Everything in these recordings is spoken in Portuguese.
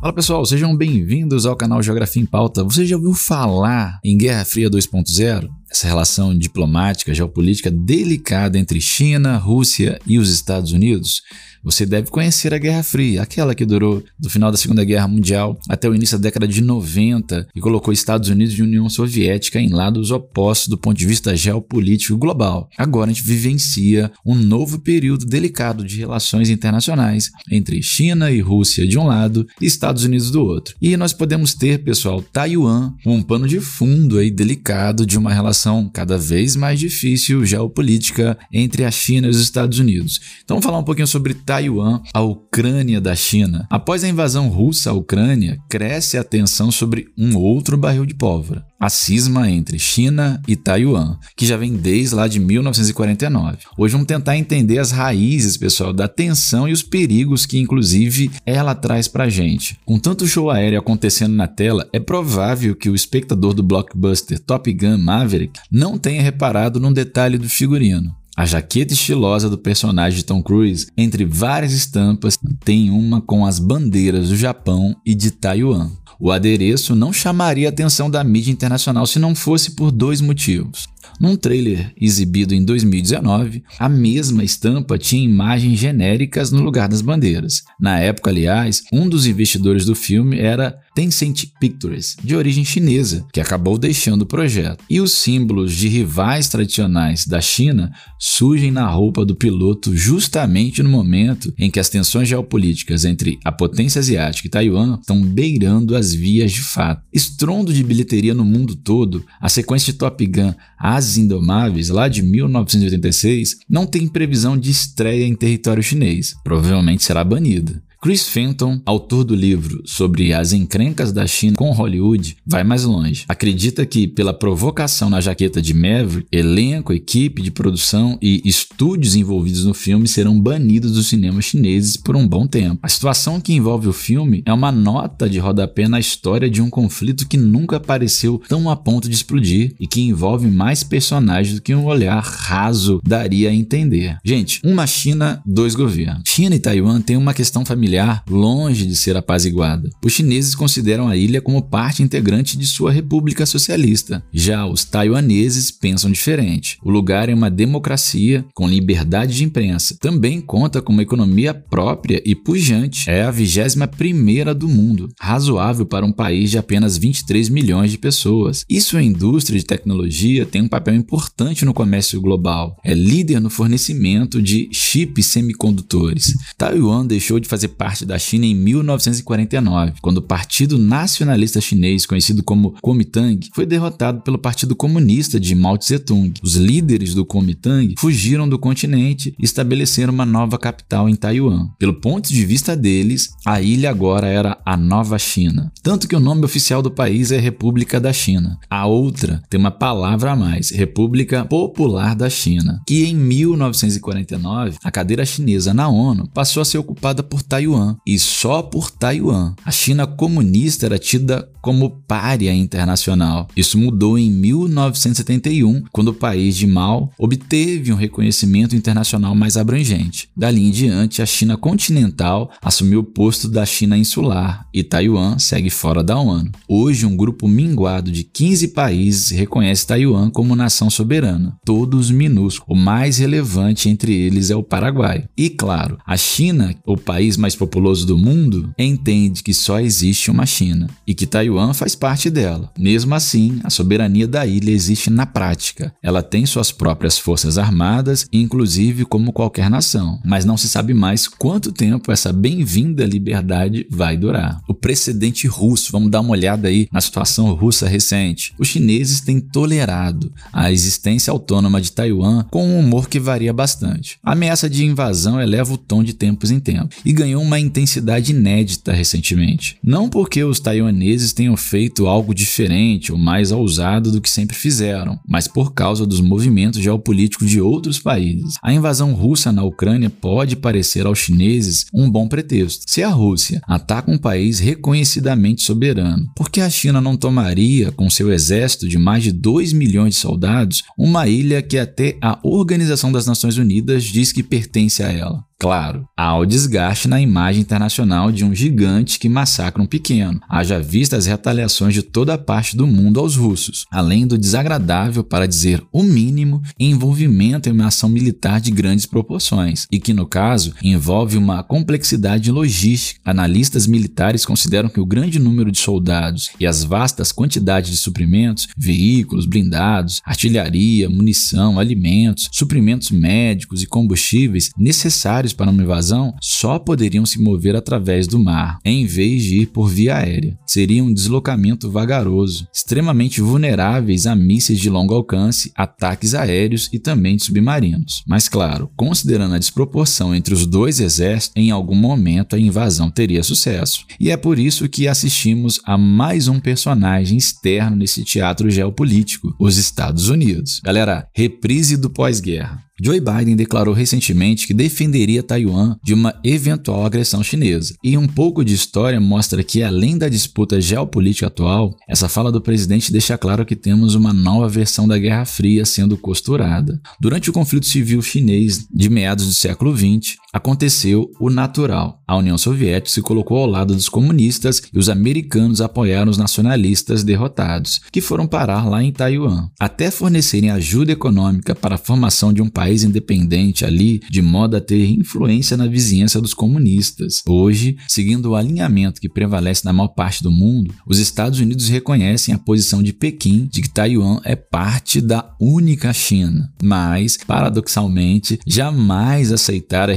Fala pessoal, sejam bem-vindos ao canal Geografia em Pauta. Você já ouviu falar em Guerra Fria 2.0? Essa relação diplomática, geopolítica delicada entre China, Rússia e os Estados Unidos? Você deve conhecer a Guerra Fria, aquela que durou do final da Segunda Guerra Mundial até o início da década de 90 e colocou Estados Unidos e União Soviética em lados opostos do ponto de vista geopolítico global. Agora a gente vivencia um novo período delicado de relações internacionais entre China e Rússia de um lado e Estados Unidos do outro. E nós podemos ter, pessoal, Taiwan, um pano de fundo aí delicado de uma relação cada vez mais difícil geopolítica entre a China e os Estados Unidos. Então vamos falar um pouquinho sobre Taiwan, a Ucrânia da China. Após a invasão russa à Ucrânia, cresce a tensão sobre um outro barril de pólvora, a cisma entre China e Taiwan, que já vem desde lá de 1949. Hoje vamos tentar entender as raízes, pessoal, da tensão e os perigos que inclusive ela traz pra gente. Com tanto show aéreo acontecendo na tela, é provável que o espectador do blockbuster Top Gun Maverick não tenha reparado num detalhe do figurino. A jaqueta estilosa do personagem de Tom Cruise, entre várias estampas, tem uma com as bandeiras do Japão e de Taiwan. O adereço não chamaria a atenção da mídia internacional se não fosse por dois motivos. Num trailer exibido em 2019, a mesma estampa tinha imagens genéricas no lugar das bandeiras. Na época, aliás, um dos investidores do filme era Tencent Pictures, de origem chinesa, que acabou deixando o projeto. E os símbolos de rivais tradicionais da China surgem na roupa do piloto justamente no momento em que as tensões geopolíticas entre a potência asiática e Taiwan estão beirando as vias de fato. Estrondo de bilheteria no mundo todo, a sequência de Top Gun As Indomáveis, lá de 1986, não tem previsão de estreia em território chinês. Provavelmente será banida. Chris Fenton, autor do livro sobre as encrencas da China com Hollywood, vai mais longe. Acredita que, pela provocação na jaqueta de Maverick, elenco, equipe de produção e estúdios envolvidos no filme serão banidos dos cinemas chineses por um bom tempo. A situação que envolve o filme é uma nota de rodapé na história de um conflito que nunca apareceu tão a ponto de explodir e que envolve mais personagens do que um olhar raso daria a entender. Gente, uma China, dois governos. China e Taiwan têm uma questão familiar familiar longe de ser apaziguada. Os chineses consideram a ilha como parte integrante de sua república socialista. Já os taiwaneses pensam diferente. O lugar é uma democracia com liberdade de imprensa. Também conta com uma economia própria e pujante. É a 21 primeira do mundo, razoável para um país de apenas 23 milhões de pessoas. E sua indústria de tecnologia tem um papel importante no comércio global. É líder no fornecimento de chips semicondutores. Taiwan deixou de fazer parte da China em 1949, quando o Partido Nacionalista Chinês, conhecido como Kuomintang, foi derrotado pelo Partido Comunista de Mao Tse-tung. Os líderes do Kuomintang fugiram do continente e estabeleceram uma nova capital em Taiwan. Pelo ponto de vista deles, a ilha agora era a Nova China, tanto que o nome oficial do país é República da China. A outra tem uma palavra a mais, República Popular da China, que em 1949 a cadeira chinesa na ONU passou a ser ocupada por Taiwan Taiwan, e só por Taiwan. A China comunista era tida como pária internacional. Isso mudou em 1971, quando o país de Mao obteve um reconhecimento internacional mais abrangente. Dali em diante, a China continental assumiu o posto da China insular e Taiwan segue fora da ONU. Hoje, um grupo minguado de 15 países reconhece Taiwan como nação soberana, todos minúsculos. O mais relevante entre eles é o Paraguai. E claro, a China, o país mais populoso do mundo entende que só existe uma China e que Taiwan faz parte dela. Mesmo assim, a soberania da ilha existe na prática. Ela tem suas próprias forças armadas, inclusive como qualquer nação, mas não se sabe mais quanto tempo essa bem-vinda liberdade vai durar. O precedente russo, vamos dar uma olhada aí na situação russa recente. Os chineses têm tolerado a existência autônoma de Taiwan com um humor que varia bastante. A ameaça de invasão eleva o tom de tempos em tempos e ganhou uma intensidade inédita recentemente. Não porque os taiwaneses tenham feito algo diferente ou mais ousado do que sempre fizeram, mas por causa dos movimentos geopolíticos de outros países. A invasão russa na Ucrânia pode parecer aos chineses um bom pretexto. Se a Rússia ataca um país reconhecidamente soberano, por que a China não tomaria, com seu exército de mais de 2 milhões de soldados, uma ilha que até a Organização das Nações Unidas diz que pertence a ela? Claro, há o desgaste na imagem internacional de um gigante que massacra um pequeno, haja vista as retaliações de toda a parte do mundo aos russos, além do desagradável, para dizer o mínimo, envolvimento em uma ação militar de grandes proporções, e que, no caso, envolve uma complexidade logística. Analistas militares consideram que o grande número de soldados e as vastas quantidades de suprimentos, veículos, blindados, artilharia, munição, alimentos, suprimentos médicos e combustíveis necessários para uma invasão só poderiam se mover através do mar, em vez de ir por via aérea. Seria um deslocamento vagaroso, extremamente vulneráveis a mísseis de longo alcance, ataques aéreos e também de submarinos. Mas claro, considerando a desproporção entre os dois exércitos, em algum momento a invasão teria sucesso. E é por isso que assistimos a mais um personagem externo nesse teatro geopolítico, os Estados Unidos. Galera, reprise do pós-guerra. Joe Biden declarou recentemente que defenderia Taiwan de uma eventual agressão chinesa. E um pouco de história mostra que, além da disputa geopolítica atual, essa fala do presidente deixa claro que temos uma nova versão da Guerra Fria sendo costurada. Durante o conflito civil chinês de meados do século XX, aconteceu o natural. A União Soviética se colocou ao lado dos comunistas e os americanos apoiaram os nacionalistas derrotados, que foram parar lá em Taiwan. Até fornecerem ajuda econômica para a formação de um país independente ali, de modo a ter influência na vizinhança dos comunistas. Hoje, seguindo o alinhamento que prevalece na maior parte do mundo, os Estados Unidos reconhecem a posição de Pequim de que Taiwan é parte da única China, mas, paradoxalmente, jamais aceitaram a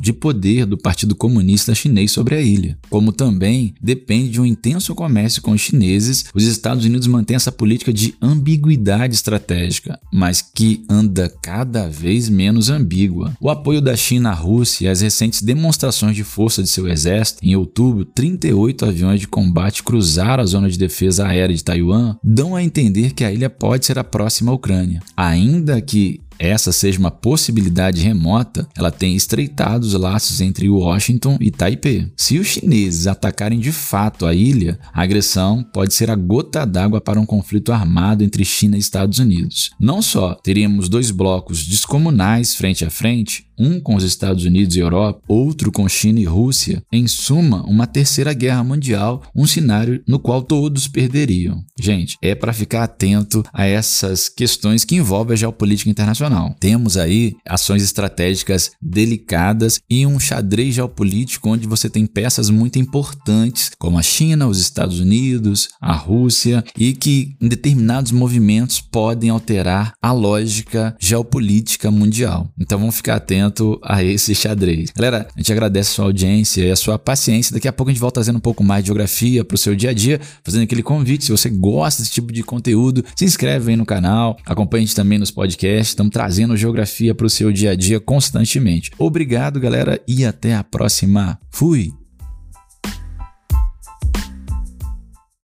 de poder do Partido Comunista Chinês sobre a ilha. Como também depende de um intenso comércio com os chineses, os Estados Unidos mantêm essa política de ambiguidade estratégica, mas que anda cada vez menos ambígua. O apoio da China à Rússia e as recentes demonstrações de força de seu exército, em outubro, 38 aviões de combate cruzaram a zona de defesa aérea de Taiwan, dão a entender que a ilha pode ser a próxima Ucrânia. Ainda que essa seja uma possibilidade remota, ela tem estreitado os laços entre Washington e Taipei. Se os chineses atacarem de fato a ilha, a agressão pode ser a gota d'água para um conflito armado entre China e Estados Unidos. Não só teríamos dois blocos descomunais frente a frente, um com os Estados Unidos e Europa, outro com China e Rússia, em suma, uma terceira guerra mundial, um cenário no qual todos perderiam. Gente, é para ficar atento a essas questões que envolvem a geopolítica internacional. Temos aí ações estratégicas delicadas e um xadrez geopolítico onde você tem peças muito importantes, como a China, os Estados Unidos, a Rússia, e que em determinados movimentos podem alterar a lógica geopolítica mundial. Então vamos ficar atentos a esse xadrez. Galera, a gente agradece a sua audiência e a sua paciência. Daqui a pouco a gente volta trazendo um pouco mais de geografia para o seu dia a dia, fazendo aquele convite. Se você gosta desse tipo de conteúdo, se inscreve aí no canal, acompanhe a gente também nos podcasts. Estamos trazendo geografia para o seu dia a dia constantemente. Obrigado, galera, e até a próxima. Fui!